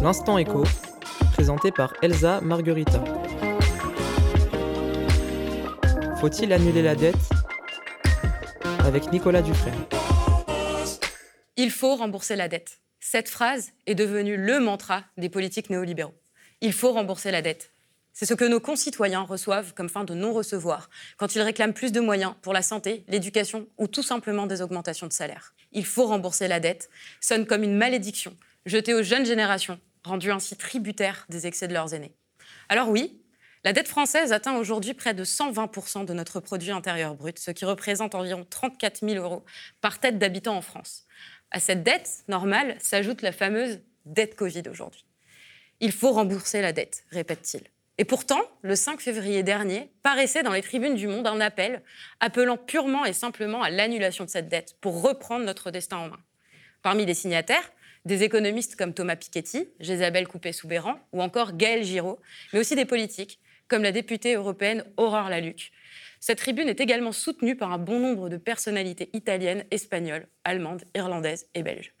L'instant écho, présenté par Elsa Marguerita. Faut-il annuler la dette? Avec Nicolas Dufresne. Il faut rembourser la dette. Cette phrase est devenue le mantra des politiques néolibéraux. Il faut rembourser la dette. C'est ce que nos concitoyens reçoivent comme fin de non-recevoir quand ils réclament plus de moyens pour la santé, l'éducation ou tout simplement des augmentations de salaire. Il faut rembourser la dette sonne comme une malédiction jetée aux jeunes générations, rendues ainsi tributaires des excès de leurs aînés. Alors oui, la dette française atteint aujourd'hui près de 120% de notre produit intérieur brut, ce qui représente environ 34 000 euros par tête d'habitant en France. À cette dette normale s'ajoute la fameuse dette Covid aujourd'hui. Il faut rembourser la dette, répète-t-il. Et pourtant, le 5 février dernier, paraissait dans les tribunes du Monde un appel appelant purement et simplement à l'annulation de cette dette pour reprendre notre destin en main. Parmi les signataires, des économistes comme Thomas Piketty, Jésabelle Coupé-Soubéran ou encore Gaël Giraud, mais aussi des politiques comme la députée européenne Aurore Laluc. Cette tribune est également soutenue par un bon nombre de personnalités italiennes, espagnoles, allemandes, irlandaises et belges.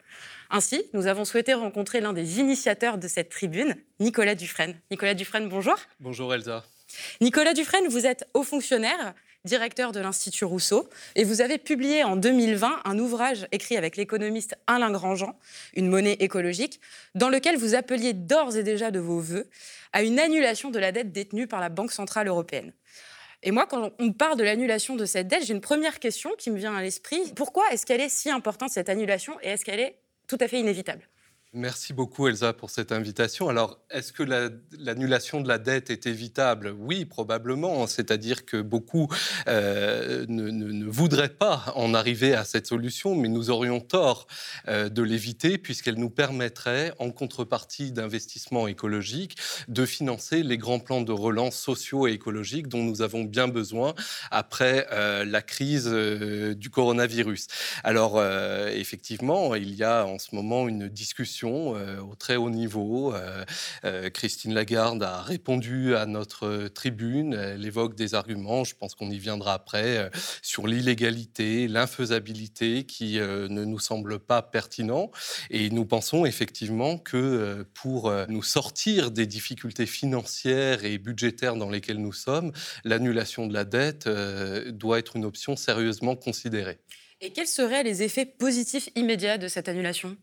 Ainsi, nous avons souhaité rencontrer l'un des initiateurs de cette tribune, Nicolas Dufresne. Nicolas Dufresne, bonjour. Bonjour Elsa. Nicolas Dufresne, vous êtes haut fonctionnaire, directeur de l'Institut Rousseau, et vous avez publié en 2020 un ouvrage écrit avec l'économiste Alain Grandjean, Une monnaie écologique, dans lequel vous appeliez d'ores et déjà de vos voeux à une annulation de la dette détenue par la Banque Centrale Européenne. Et moi, quand on parle de l'annulation de cette dette, j'ai une première question qui me vient à l'esprit. Pourquoi est-ce qu'elle est si importante, cette annulation, et est-ce qu'elle est tout à fait inévitable? Merci beaucoup Elsa pour cette invitation. Alors, est-ce que l'annulation de la dette est évitable? Oui, probablement. C'est-à-dire que beaucoup euh, ne, voudraient pas en arriver à cette solution, mais nous aurions tort euh, de l'éviter puisqu'elle nous permettrait, en contrepartie d'investissements écologiques, de financer les grands plans de relance sociaux et écologiques dont nous avons bien besoin après euh, la crise du coronavirus. Alors, effectivement, il y a en ce moment une discussion euh, au très haut niveau. Euh, euh, Christine Lagarde a répondu à notre tribune. Elle évoque des arguments, je pense qu'on y viendra après, sur l'illégalité, l'infaisabilité qui ne nous semble pas pertinent. Et nous pensons effectivement que pour nous sortir des difficultés financières et budgétaires dans lesquelles nous sommes, l'annulation de la dette doit être une option sérieusement considérée. Et quels seraient les effets positifs immédiats de cette annulation?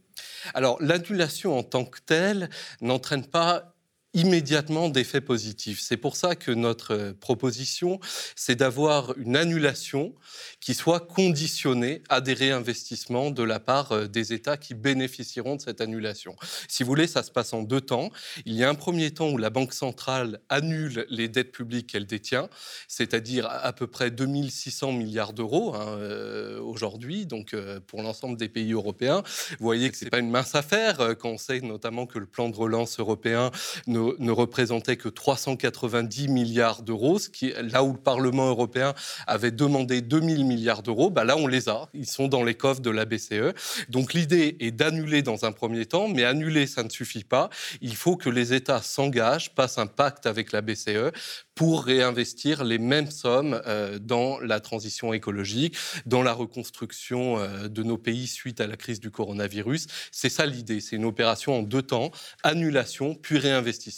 Alors, l'annulation en tant que telle n'entraîne pas immédiatement d'effets positifs. C'est pour ça que notre euh, proposition, c'est d'avoir une annulation qui soit conditionnée à des réinvestissements de la part euh, des États qui bénéficieront de cette annulation. Si vous voulez, ça se passe en deux temps. Il y a un premier temps où la Banque centrale annule les dettes publiques qu'elle détient, c'est-à-dire à peu près 2600 milliards d'euros hein, euh, aujourd'hui, donc pour l'ensemble des pays européens. Vous voyez que ce n'est pas une mince affaire quand on sait notamment que le plan de relance européen ne ne, représentait que 390 milliards d'euros, là où le Parlement européen avait demandé 2000 milliards d'euros, bah là on les a, ils sont dans les coffres de la BCE. Donc l'idée est d'annuler dans un premier temps, mais annuler ça ne suffit pas. Il faut que les États s'engagent, passent un pacte avec la BCE pour réinvestir les mêmes sommes euh, dans la transition écologique, dans la reconstruction euh, de nos pays suite à la crise du coronavirus. C'est ça l'idée, c'est une opération en deux temps, annulation puis réinvestissement.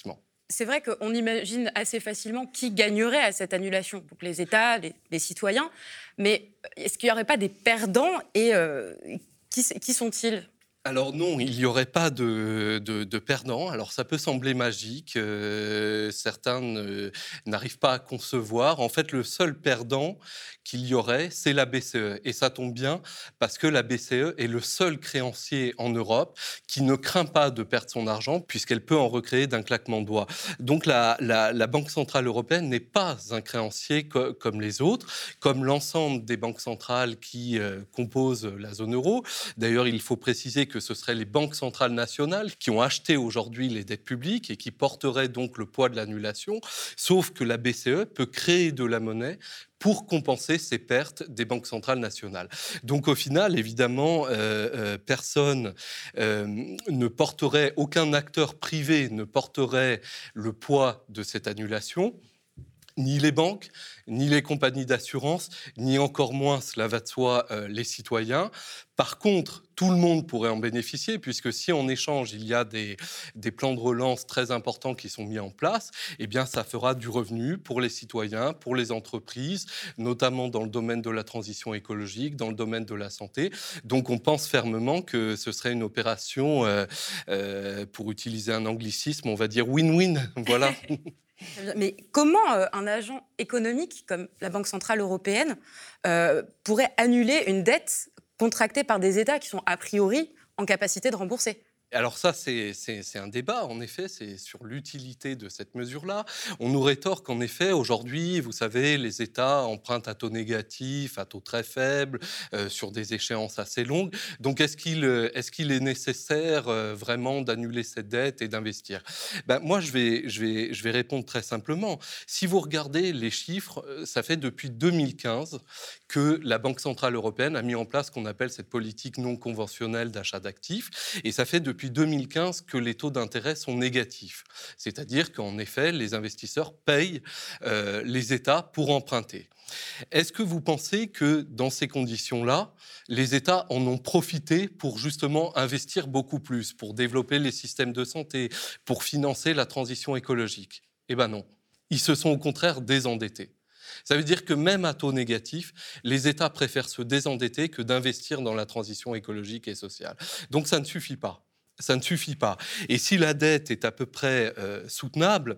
C'est vrai qu'on imagine assez facilement qui gagnerait à cette annulation, donc les États, les, citoyens, mais est-ce qu'il n'y aurait pas des perdants et euh, qui sont-ils? Alors non, il n'y aurait pas de, perdants. Alors ça peut sembler magique, euh, certains n'arrivent pas à concevoir. En fait, le seul perdant qu'il y aurait, c'est la BCE. Et ça tombe bien parce que la BCE est le seul créancier en Europe qui ne craint pas de perdre son argent puisqu'elle peut en recréer d'un claquement de doigts. Donc la, la, Banque Centrale Européenne n'est pas un créancier comme les autres, comme l'ensemble des banques centrales qui euh, composent la zone euro. D'ailleurs, il faut préciser que ce seraient les banques centrales nationales qui ont acheté aujourd'hui les dettes publiques et qui porteraient donc le poids de l'annulation, sauf que la BCE peut créer de la monnaie pour compenser ces pertes des banques centrales nationales. Donc au final, évidemment, euh, euh, personne euh, ne porterait, aucun acteur privé ne porterait le poids de cette annulation. Ni les banques, ni les compagnies d'assurance, ni encore moins, cela va de soi, euh, les citoyens. Par contre, tout le monde pourrait en bénéficier, puisque si en échange, il y a des, plans de relance très importants qui sont mis en place, eh bien, ça fera du revenu pour les citoyens, pour les entreprises, notamment dans le domaine de la transition écologique, dans le domaine de la santé. Donc, on pense fermement que ce serait une opération, euh, euh, pour utiliser un anglicisme, on va dire win-win. Voilà. Mais comment euh, un agent économique comme la Banque Centrale Européenne euh, pourrait annuler une dette contractée par des États qui sont a priori en capacité de rembourser? Alors ça, c'est un débat, en effet, c'est sur l'utilité de cette mesure-là. On nous rétorque qu'en effet, aujourd'hui, vous savez, les États empruntent à taux négatif, à taux très faible, euh, sur des échéances assez longues. Donc est-ce qu'il est, qu'il est, nécessaire euh, vraiment d'annuler cette dette et d'investir? Ben, Moi, je vais, je, vais, je vais répondre très simplement. Si vous regardez les chiffres, euh, ça fait depuis 2015 que la Banque Centrale Européenne a mis en place ce qu'on appelle cette politique non conventionnelle d'achat d'actifs. Et ça fait depuis depuis 2015 que les taux d'intérêt sont négatifs. C'est-à-dire qu'en effet, les investisseurs payent euh, les États pour emprunter. Est-ce que vous pensez que dans ces conditions-là, les États en ont profité pour justement investir beaucoup plus, pour développer les systèmes de santé, pour financer la transition écologique? Eh bien non. Ils se sont au contraire désendettés. Ça veut dire que même à taux négatif, les États préfèrent se désendetter que d'investir dans la transition écologique et sociale. Donc ça ne suffit pas ça ne suffit pas. Et si la dette est à peu près euh, soutenable,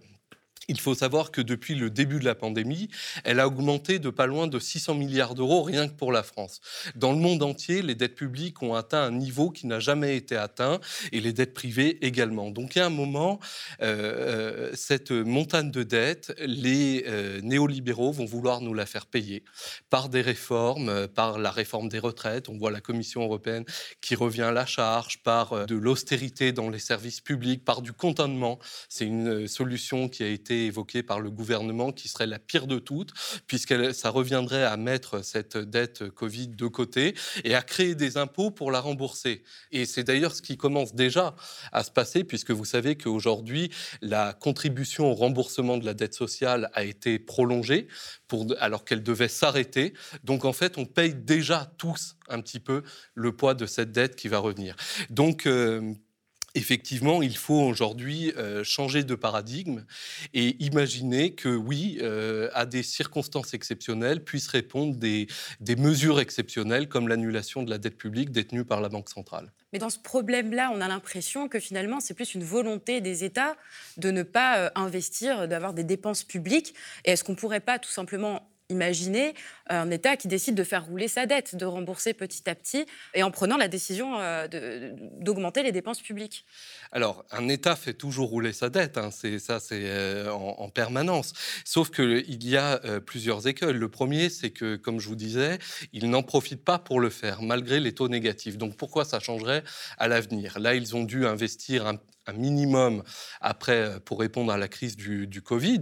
il faut savoir que depuis le début de la pandémie, elle a augmenté de pas loin de 600 milliards d'euros rien que pour la France. Dans le monde entier, les dettes publiques ont atteint un niveau qui n'a jamais été atteint et les dettes privées également. Donc a un moment, euh, euh, cette montagne de dettes, les euh, néolibéraux vont vouloir nous la faire payer par des réformes, par la réforme des retraites. On voit la Commission européenne qui revient à la charge, par de l'austérité dans les services publics, par du contentement. C'est une solution qui a été évoquée par le gouvernement qui serait la pire de toutes, puisque ça reviendrait à mettre cette dette Covid de côté et à créer des impôts pour la rembourser. Et c'est d'ailleurs ce qui commence déjà à se passer, puisque vous savez qu'aujourd'hui, la contribution au remboursement de la dette sociale a été prolongée alors qu'elle devait s'arrêter. Donc en fait, on paye déjà tous un petit peu le poids de cette dette qui va revenir. Donc euh, effectivement, il faut aujourd'hui euh, changer de paradigme et imaginer que oui, euh, à des circonstances exceptionnelles, puissent répondre des, des mesures exceptionnelles comme l'annulation de la dette publique détenue par la Banque centrale. Mais dans ce problème-là, on a l'impression que finalement, c'est plus une volonté des États de ne pas euh, investir, d'avoir des dépenses publiques. Et est-ce qu'on ne pourrait pas tout simplement imaginer un État qui décide de faire rouler sa dette, de rembourser petit à petit, et en prenant la décision euh, d'augmenter les dépenses publiques Alors, un État fait toujours rouler sa dette, hein, c'est ça, c'est euh, en, permanence. Sauf qu'il y a euh, plusieurs écoles. Le premier, c'est que, comme je vous disais, ils n'en profitent pas pour le faire, malgré les taux négatifs. Donc, pourquoi ça changerait à l'avenir? Là, ils ont dû investir un, un minimum après euh, pour répondre à la crise du, Covid,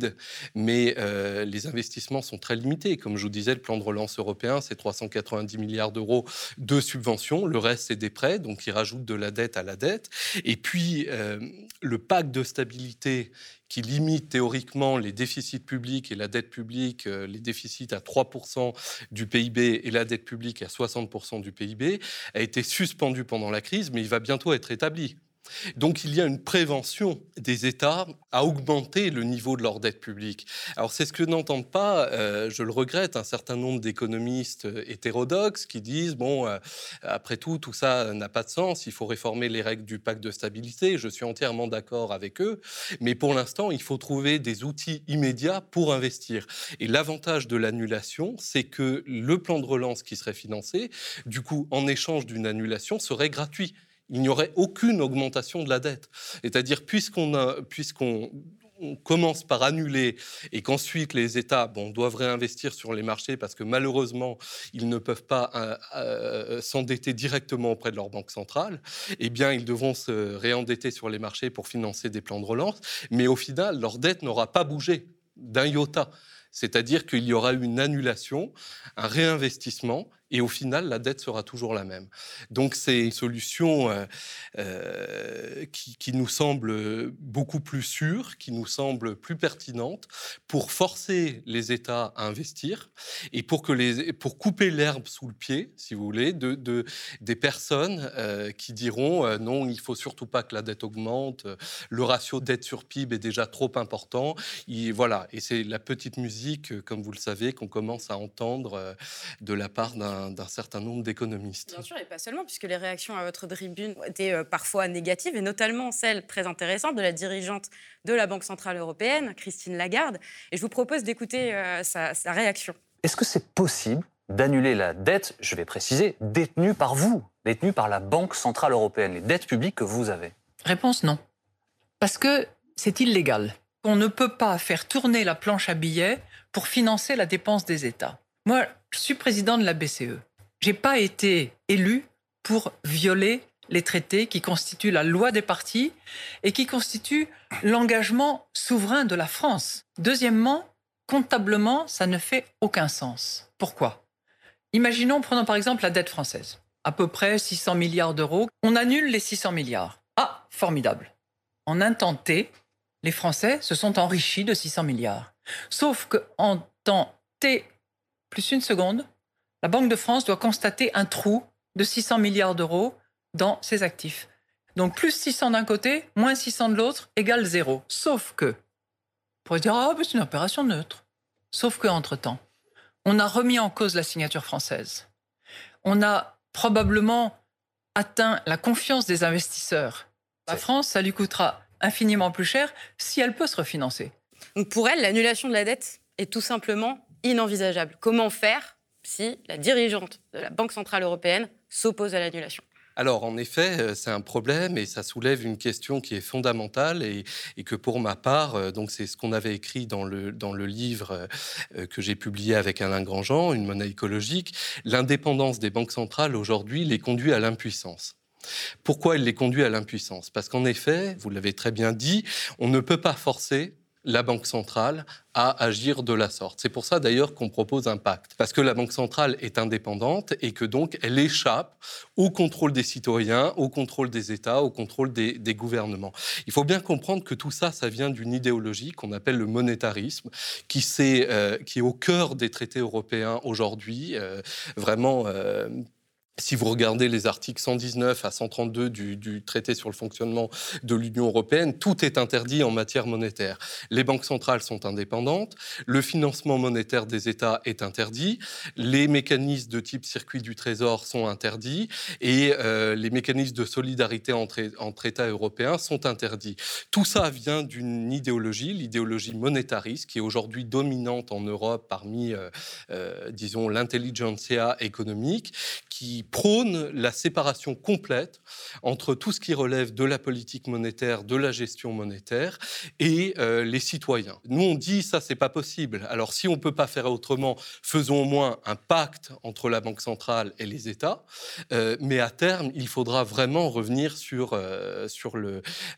mais euh, les investissements sont très limités. Comme je vous disais, le plan de relance européen, c'est 390 milliards d'euros de subventions. Le reste, c'est des prêts, donc ils rajoutent de la dette à la dette. Et puis, euh, le pacte de stabilité qui limite théoriquement les déficits publics et la dette publique, les déficits à 3% du PIB et la dette publique à 60% du PIB, a été suspendu pendant la crise, mais il va bientôt être établi. Donc il y a une prévention des États à augmenter le niveau de leur dette publique. Alors c'est ce que n'entendent pas, euh, je le regrette, un certain nombre d'économistes euh, hétérodoxes qui disent, bon, euh, après tout, tout ça n'a pas de sens, il faut réformer les règles du pacte de stabilité, je suis entièrement d'accord avec eux, mais pour l'instant, il faut trouver des outils immédiats pour investir. Et l'avantage de l'annulation, c'est que le plan de relance qui serait financé, du coup, en échange d'une annulation, serait gratuit il n'y aurait aucune augmentation de la dette. C'est-à-dire, puisqu'on commence par annuler et qu'ensuite les États bon, doivent réinvestir sur les marchés parce que malheureusement ils ne peuvent pas euh, euh, s'endetter directement auprès de leur banque centrale, eh bien ils devront se réendetter sur les marchés pour financer des plans de relance. Mais au final, leur dette n'aura pas bougé d'un iota. C'est-à-dire qu'il y aura une annulation, un réinvestissement et au final, la dette sera toujours la même. Donc c'est une solution euh, euh, qui, nous semble beaucoup plus sûre, qui nous semble plus pertinente pour forcer les États à investir et pour, que les, pour couper l'herbe sous le pied, si vous voulez, de, de des personnes euh, qui diront non, il faut surtout pas que la dette augmente, le ratio dette sur PIB est déjà trop important. Voilà, et c'est la petite musique, comme vous le savez, qu'on commence à entendre de la part d'un d'un certain nombre d'économistes. Bien sûr, et pas seulement, puisque les réactions à votre tribune étaient euh, parfois négatives, et notamment celle très intéressante de la dirigeante de la Banque Centrale Européenne, Christine Lagarde. Et je vous propose d'écouter euh, sa, sa réaction. Est-ce que c'est possible d'annuler la dette, je vais préciser, détenue par vous, détenue par la Banque Centrale Européenne, les dettes publiques que vous avez? Réponse non. Parce que c'est illégal. On ne peut pas faire tourner la planche à billets pour financer la dépense des États. Moi, je suis président de la BCE. J'ai pas été élu pour violer les traités qui constituent la loi des partis et qui constituent l'engagement souverain de la France. Deuxièmement, comptablement, ça ne fait aucun sens. Pourquoi? Imaginons, prenons par exemple la dette française, à peu près 600 milliards d'euros. On annule les 600 milliards. Ah, formidable. En un temps T, les Français se sont enrichis de 600 milliards. Sauf qu'en temps T plus une seconde, la Banque de France doit constater un trou de 600 milliards d'euros dans ses actifs. Donc plus 600 d'un côté, moins 600 de l'autre, égale zéro. Sauf que, on pourrait dire, ah, c'est une opération neutre. Sauf que, entre-temps, on a remis en cause la signature française. On a probablement atteint la confiance des investisseurs. La France, ça lui coûtera infiniment plus cher si elle peut se refinancer. Donc pour elle, l'annulation de la dette est tout simplement inenvisageable. Comment faire si la dirigeante de la Banque Centrale Européenne s'oppose à l'annulation? Alors, en effet, euh, c'est un problème et ça soulève une question qui est fondamentale et, que pour ma part, euh, donc c'est ce qu'on avait écrit dans le, dans le livre euh, que j'ai publié avec Alain Grandjean, Une monnaie écologique, l'indépendance des banques centrales aujourd'hui les conduit à l'impuissance. Pourquoi elle les conduit à l'impuissance? Parce qu'en effet, vous l'avez très bien dit, on ne peut pas forcer la Banque centrale à agir de la sorte. C'est pour ça d'ailleurs qu'on propose un pacte, parce que la Banque centrale est indépendante et que donc elle échappe au contrôle des citoyens, au contrôle des États, au contrôle des, gouvernements. Il faut bien comprendre que tout ça, ça vient d'une idéologie qu'on appelle le monétarisme, qui, est, euh, est au cœur des traités européens aujourd'hui, euh, vraiment euh, si vous regardez les articles 119 à 132 du, traité sur le fonctionnement de l'Union européenne, tout est interdit en matière monétaire. Les banques centrales sont indépendantes, le financement monétaire des États est interdit, les mécanismes de type circuit du Trésor sont interdits et euh, les mécanismes de solidarité entre, entre, États européens sont interdits. Tout ça vient d'une idéologie, l'idéologie monétariste, qui est aujourd'hui dominante en Europe parmi, euh, euh, disons, l'intelligentsia économique, qui prône la séparation complète entre tout ce qui relève de la politique monétaire, de la gestion monétaire et euh, les citoyens. Nous, on dit ça, c'est pas possible. Alors, si on peut pas faire autrement, faisons au moins un pacte entre la Banque centrale et les États. Euh, mais à terme, il faudra vraiment revenir sur, euh, sur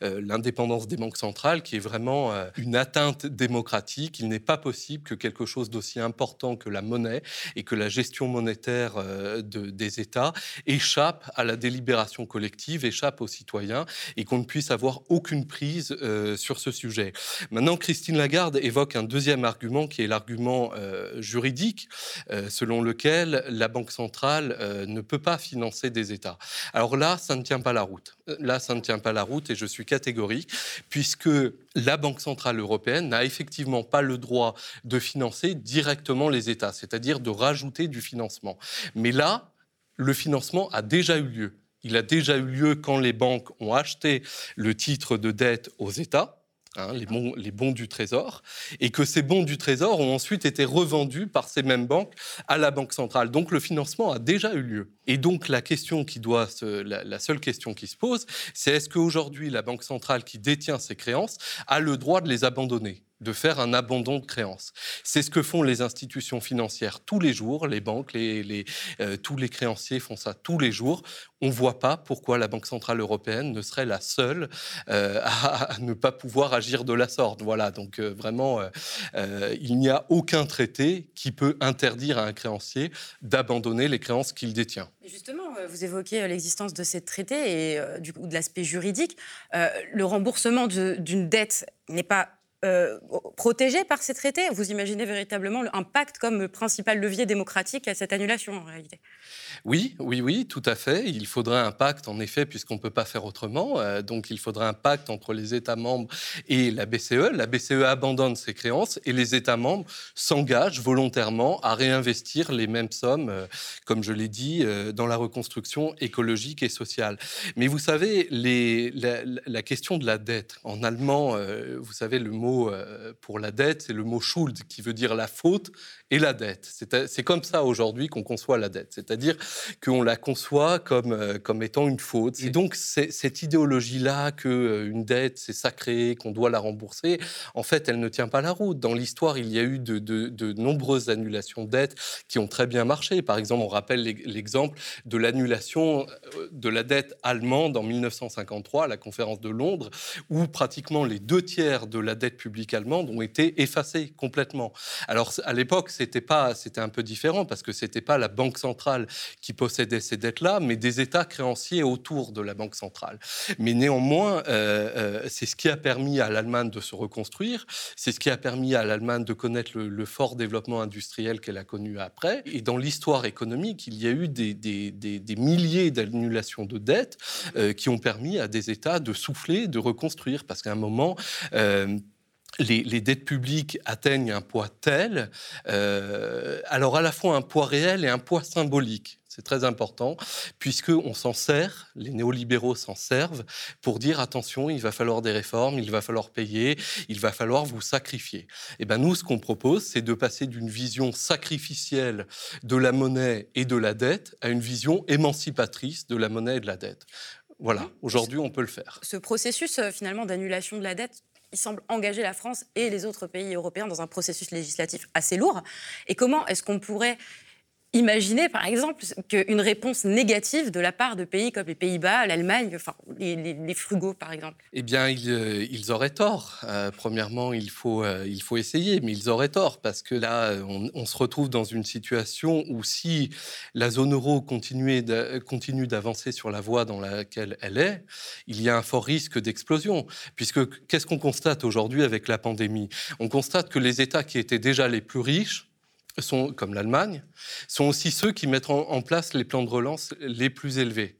l'indépendance des banques centrales, qui est vraiment une atteinte démocratique. Il n'est pas possible que quelque chose d'aussi important que la monnaie et que la gestion monétaire de, des États échappe à la délibération collective, échappe aux citoyens et qu'on ne puisse avoir aucune prise euh, sur ce sujet. Maintenant, Christine Lagarde évoque un deuxième argument qui est l'argument euh, juridique euh, selon lequel la Banque centrale ne peut pas financer des États. Alors là, ça ne tient pas la route. Là, ça ne tient pas la route et je suis catégorique puisque la Banque centrale européenne n'a effectivement pas le droit de financer directement les États, c'est-à-dire de rajouter du financement. Mais là, le financement a déjà eu lieu. Il a déjà eu lieu quand les banques ont acheté le titre de dette aux États. Hein, les, bons, du Trésor, et que ces bons du Trésor ont ensuite été revendus par ces mêmes banques à la Banque centrale. Donc le financement a déjà eu lieu. Et donc la question qui doit, la, seule question qui se pose, c'est est-ce qu'aujourd'hui la Banque centrale qui détient ces créances a le droit de les abandonner? De faire un abandon de créances. C'est ce que font les institutions financières tous les jours, les banques, euh, tous les créanciers font ça tous les jours. On ne voit pas pourquoi la Banque Centrale Européenne ne serait la seule euh, à, ne pas pouvoir agir de la sorte. Voilà, donc euh, vraiment, il n'y a aucun traité qui peut interdire à un créancier d'abandonner les créances qu'il détient. Justement, vous évoquez l'existence de ces traités et du coup, de l'aspect juridique. le remboursement d'une dette n'est pas euh, protégé par ces traités Vous imaginez véritablement un pacte comme principal levier démocratique à cette annulation en réalité oui, oui, oui, tout à fait. Il faudrait un pacte, en effet, puisqu'on ne peut pas faire autrement. Euh, donc, il faudrait un pacte entre les États membres et la BCE. La BCE abandonne ses créances et les États membres s'engagent volontairement à réinvestir les mêmes sommes, euh, comme je l'ai dit, dans la reconstruction écologique et sociale. Mais vous savez, les, la, question de la dette, en allemand, vous savez, le mot pour la dette, c'est le mot Schuld, qui veut dire la faute et la dette. C'est comme ça aujourd'hui qu'on conçoit la dette, c'est-à-dire qu'on la conçoit comme, euh, comme étant une faute. Et donc cette idéologie-là qu'une euh, dette, c'est sacré, qu'on doit la rembourser, en fait, elle ne tient pas la route. Dans l'histoire, il y a eu de, nombreuses annulations de dettes qui ont très bien marché. Par exemple, on rappelle l'exemple de l'annulation euh, de la dette allemande en 1953 à la conférence de Londres, où pratiquement les deux tiers de la dette publique allemande ont été effacés complètement. Alors à l'époque, c'était pas, c'était un peu différent parce que c'était pas la banque centrale qui possédait ces dettes-là, mais des États créanciers autour de la banque centrale. Mais néanmoins, euh, euh, c'est ce qui a permis à l'Allemagne de se reconstruire, c'est ce qui a permis à l'Allemagne de connaître le, fort développement industriel qu'elle a connu après. Et dans l'histoire économique, il y a eu des, milliers d'annulations de dettes euh, qui ont permis à des États de souffler, de reconstruire, parce qu'à un moment, les, dettes publiques atteignent un poids tel, euh, alors à la fois un poids réel et un poids symbolique. C'est très important, puisqu'on s'en sert, les néolibéraux s'en servent, pour dire attention, il va falloir des réformes, il va falloir payer, il va falloir vous sacrifier. Et eh ben nous, ce qu'on propose, c'est de passer d'une vision sacrificielle de la monnaie et de la dette à une vision émancipatrice de la monnaie et de la dette. Voilà, aujourd'hui, on peut le faire. Ce processus, euh, finalement, d'annulation de la dette, il semble engager la France et les autres pays européens dans un processus législatif assez lourd. Et comment est-ce qu'on pourrait Imaginez par exemple qu'une réponse négative de la part de pays comme les Pays-Bas, l'Allemagne, enfin les, frugaux par exemple. Eh bien, ils, euh, auraient tort. Euh, premièrement, il faut, euh, il faut essayer, mais ils auraient tort parce que là, on, se retrouve dans une situation où si la zone euro continue d'avancer sur la voie dans laquelle elle est, il y a un fort risque d'explosion. Puisque qu'est-ce qu'on constate aujourd'hui avec la pandémie? On constate que les États qui étaient déjà les plus riches sont, comme l'Allemagne, sont aussi ceux qui mettent en, place les plans de relance les plus élevés.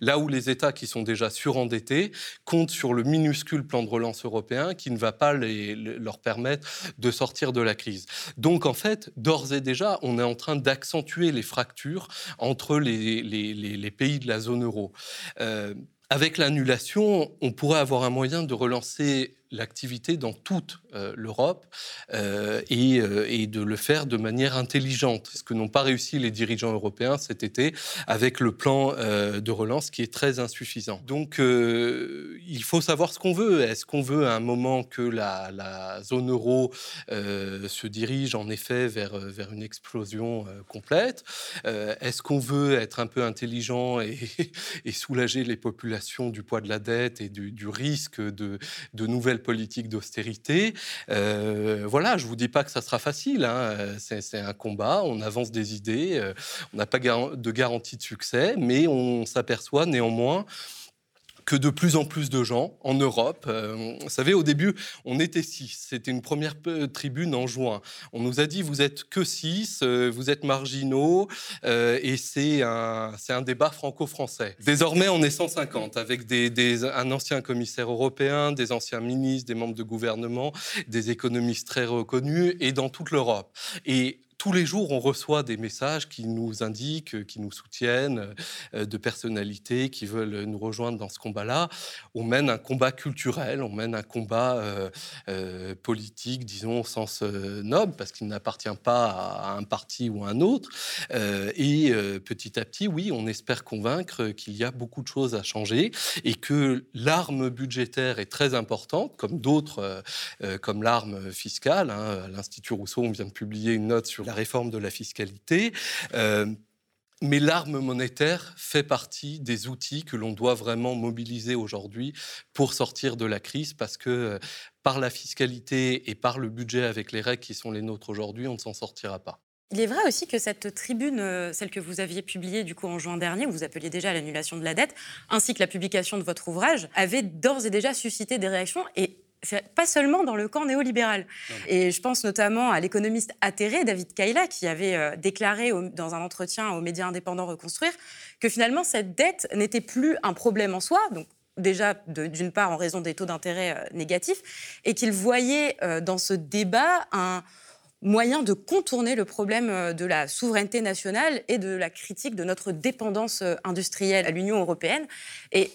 Là où les États qui sont déjà surendettés comptent sur le minuscule plan de relance européen qui ne va pas leur permettre de sortir de la crise. Donc en fait, d'ores et déjà, on est en train d'accentuer les fractures entre les, pays de la zone euro. Euh, avec l'annulation, on pourrait avoir un moyen de relancer l'activité dans toute euh, l'Europe euh, euh, et, de le faire de manière intelligente, ce que n'ont pas réussi les dirigeants européens cet été avec le plan de relance qui est très insuffisant. Donc il faut savoir ce qu'on veut. Est-ce qu'on veut à un moment que la, zone euro se dirige en effet vers, vers une explosion complète? Est-ce qu'on veut être un peu intelligent et, soulager les populations du poids de la dette et du, du risque de, de nouvelles politique d'austérité. Euh, voilà, je vous dis pas que ça sera facile. Hein. C'est un combat. On avance des idées. Euh, on n'a pas de garantie de succès, mais on s'aperçoit néanmoins que de plus en plus de gens en Europe, euh, vous savez, au début, on était six. C'était une première tribune en juin. On nous a dit, vous êtes que six, euh, vous êtes marginaux, euh, et c'est un, un débat franco-français. Désormais, on est 150, avec des, un ancien commissaire européen, des anciens ministres, des membres de gouvernement, des économistes très reconnus, et dans toute l'Europe. Tous les jours, on reçoit des messages qui nous indiquent, qui nous soutiennent, de personnalités qui veulent nous rejoindre dans ce combat-là. On mène un combat culturel, on mène un combat politique, disons, au sens noble, parce qu'il n'appartient pas à un parti ou à un autre. et petit à petit, oui, on espère convaincre qu'il y a beaucoup de choses à changer et que l'arme budgétaire est très importante, comme d'autres, comme l'arme fiscale. Hein. L'Institut Rousseau, on vient de publier une note sur la réforme de la fiscalité. Euh, mais l'arme monétaire fait partie des outils que l'on doit vraiment mobiliser aujourd'hui pour sortir de la crise, parce que euh, par la fiscalité et par le budget avec les règles qui sont les nôtres aujourd'hui, on ne s'en sortira pas. Il est vrai aussi que cette tribune, euh, celle que vous aviez publiée du coup en juin dernier, où vous appeliez déjà à l'annulation de la dette, ainsi que la publication de votre ouvrage, avait d'ores et déjà suscité des réactions et pas seulement dans le camp néolibéral. Et je pense notamment à l'économiste atterré David Kaila qui avait euh, déclaré dans un entretien aux médias indépendants Reconstruire que finalement cette dette n'était plus un problème en soi, donc déjà d'une part en raison des taux d'intérêt euh, négatifs, et qu'il voyait euh, dans ce débat un moyen de contourner le problème de la souveraineté nationale et de la critique de notre dépendance industrielle à l'Union européenne. Et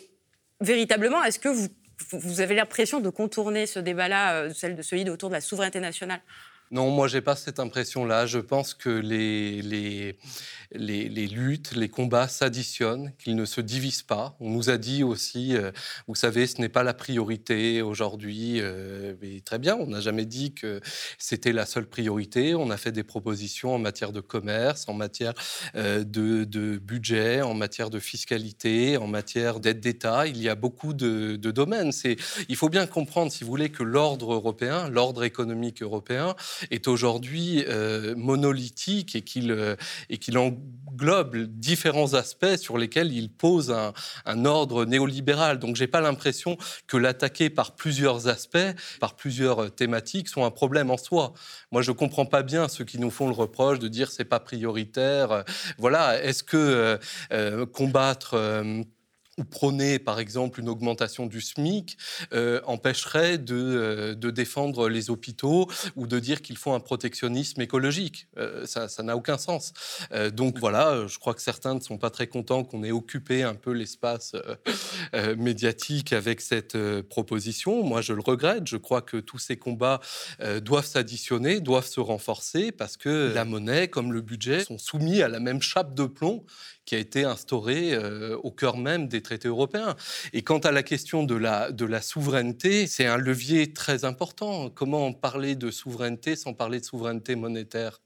véritablement, est-ce que vous vous avez l'impression de contourner ce débat-là, euh, celle de celui autour de la souveraineté nationale? Non, moi, j'ai pas cette impression-là. Je pense que les, luttes, les combats s'additionnent, qu'ils ne se divisent pas. On nous a dit aussi, euh, vous savez, ce n'est pas la priorité aujourd'hui. Euh, très bien, on n'a jamais dit que c'était la seule priorité. On a fait des propositions en matière de commerce, en matière euh, de, de, budget, en matière de fiscalité, en matière d'aide d'État. Il y a beaucoup de, de domaines. Il faut bien comprendre, si vous voulez, que l'ordre européen, l'ordre économique européen, est aujourd'hui euh, monolithique et qu'il euh, qu'il englobe différents aspects sur lesquels il pose un, ordre néolibéral. Donc j'ai pas l'impression que l'attaquer par plusieurs aspects, par plusieurs thématiques, soit un problème en soi. Moi je comprends pas bien ceux qui nous font le reproche de dire c'est pas prioritaire. Voilà, est-ce que euh, combattre ou prôner, par exemple, une augmentation du SMIC euh, empêcherait euh, de, défendre les hôpitaux ou de dire qu'il faut un protectionnisme écologique. Euh, ça n'a aucun sens. donc voilà, je crois que certains ne sont pas très contents qu'on ait occupé un peu l'espace médiatique avec cette proposition. Moi, je le regrette. Je crois que tous ces combats doivent s'additionner, doivent se renforcer parce que la monnaie, comme le budget, sont soumis à la même chape de plomb qui a été instaurée au cœur même des traités européens. Et quant à la question de la, de la souveraineté, c'est un levier très important. Comment parler de souveraineté sans parler de souveraineté monétaire?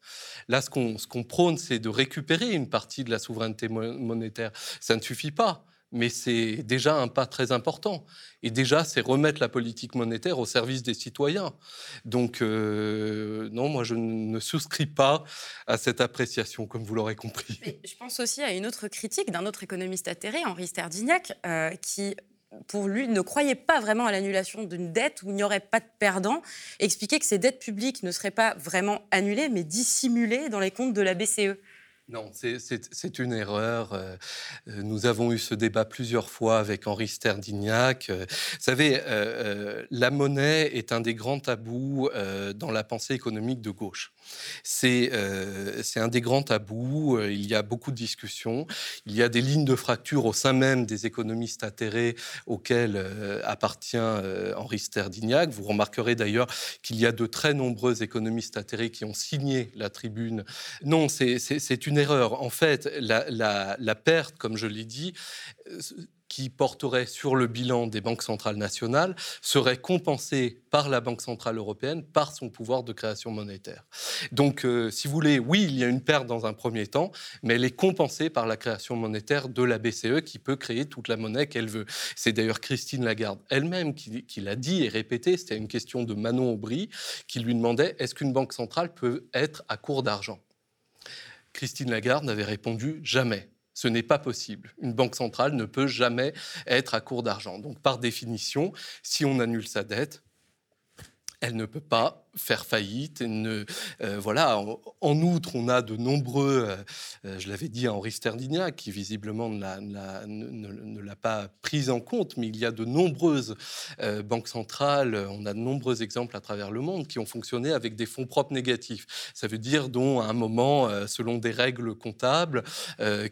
Là, ce qu'on qu'on prône, c'est de récupérer une partie de la souveraineté monétaire. Ça ne suffit pas mais c'est déjà un pas très important. Et déjà, c'est remettre la politique monétaire au service des citoyens. Donc, euh, non, moi, je ne souscris pas à cette appréciation, comme vous l'aurez compris. je pense aussi à une autre critique d'un autre économiste atterré, Henri Sterdignac, euh, qui pour lui, ne croyait pas vraiment à l'annulation d'une dette où il n'y aurait pas de perdant, expliquait que ces dettes publiques ne seraient pas vraiment annulées, mais dissimulées dans les comptes de la BCE. Non, c'est une erreur. Euh, euh, nous avons eu ce débat plusieurs fois avec Henri Sterdignac. Euh, vous savez, la monnaie est un des grands tabous dans la pensée économique de gauche. C'est un des grands tabous. Il y a beaucoup de discussions. Il y a des lignes de fracture au sein même des économistes atterrés auxquels appartient Henri Sterdignac. Vous remarquerez d'ailleurs qu'il y a de très nombreux économistes atterrés qui ont signé la tribune. Non, c'est une erreur. En fait, la, perte, comme je l'ai dit, euh, qui porterait sur le bilan des banques centrales nationales serait compensée par la Banque centrale européenne par son pouvoir de création monétaire. Donc, euh, si vous voulez, oui, il y a une perte dans un premier temps, mais elle est compensée par la création monétaire de la BCE qui peut créer toute la monnaie qu'elle veut. C'est d'ailleurs Christine Lagarde elle-même qui, qui l'a dit et répété. C'était une question de Manon Aubry qui lui demandait est-ce qu'une banque centrale peut être à court d'argent? Christine Lagarde n'avait répondu jamais. Ce n'est pas possible. Une banque centrale ne peut jamais être à court d'argent. Donc, par définition, si on annule sa dette, elle ne peut pas faire faillite. Ne, voilà. En, outre, on a de nombreux, je l'avais dit à Henri Sterdignac, qui visiblement ne l'a pas prise en compte, mais il y a de nombreuses banques centrales, on a de nombreux exemples à travers le monde qui ont fonctionné avec des fonds propres négatifs. Ça veut dire dont à un moment, selon des règles comptables,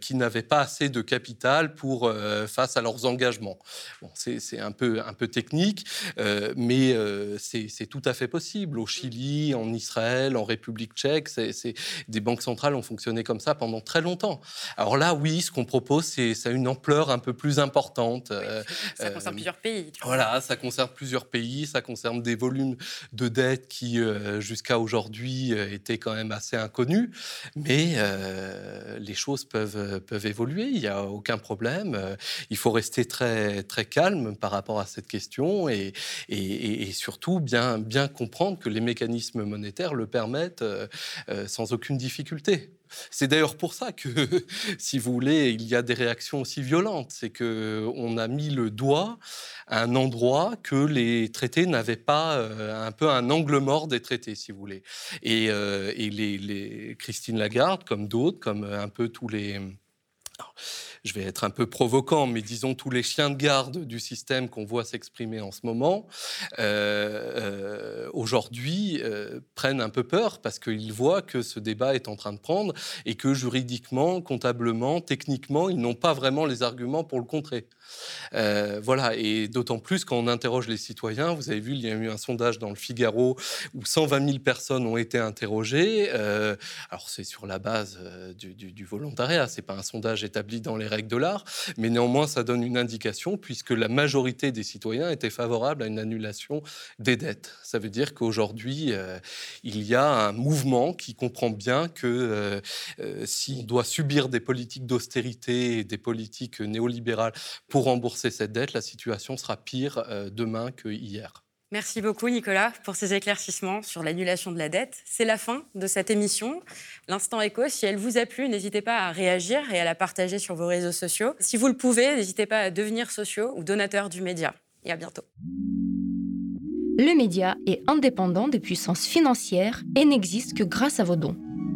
qui n'avaient pas assez de capital pour face à leurs engagements. Bon, c'est un peu, un peu technique, mais c'est tout à fait possible. Chili, en Israël, en République tchèque, c'est des banques centrales ont fonctionné comme ça pendant très longtemps. Alors là, oui, ce qu'on propose, c'est ça a une ampleur un peu plus importante. Euh, ça concerne euh, plusieurs pays. Voilà, ça concerne plusieurs pays, ça concerne des volumes de dettes qui, euh, jusqu'à aujourd'hui, étaient quand même assez inconnus, mais les choses peuvent, peuvent évoluer, il n'y a aucun problème. Il faut rester très, très calme par rapport à cette question et, et, et surtout bien, bien comprendre que les mécanismes monétaires le permettent sans aucune difficulté. C'est d'ailleurs pour ça que, si vous voulez, il y a des réactions aussi violentes. C'est qu'on a mis le doigt à un endroit que les traités n'avaient pas, euh, un peu un angle mort des traités, si vous voulez. Et, euh, les, Christine Lagarde, comme d'autres, comme un peu tous les je vais être un peu provocant, mais disons tous les chiens de garde du système qu'on voit s'exprimer en ce moment, euh, euh, aujourd'hui euh, prennent un peu peur parce qu'ils voient que ce débat est en train de prendre et que juridiquement, comptablement, techniquement, ils n'ont pas vraiment les arguments pour le contrer. Euh, voilà, et d'autant plus quand on interroge les citoyens, vous avez vu, il y a eu un sondage dans le Figaro où 120 000 personnes ont été interrogées. Euh, alors c'est sur la base euh, du, du, du, volontariat, c'est pas un sondage établi dans les règles de l'art, mais néanmoins ça donne une indication puisque la majorité des citoyens étaient favorables à une annulation des dettes. Ça veut dire qu'aujourd'hui il y a un mouvement qui comprend bien que si on doit subir des politiques d'austérité et des politiques néolibérales pour rembourser cette dette, la situation sera pire euh, demain que hier. Merci beaucoup Nicolas pour ces éclaircissements sur l'annulation de la dette. C'est la fin de cette émission. L'instant écho, si elle vous a plu, n'hésitez pas à réagir et à la partager sur vos réseaux sociaux. Si vous le pouvez, n'hésitez pas à devenir sociaux ou donateurs du média. Et à bientôt. Le média est indépendant des puissances financières et n'existe que grâce à vos dons.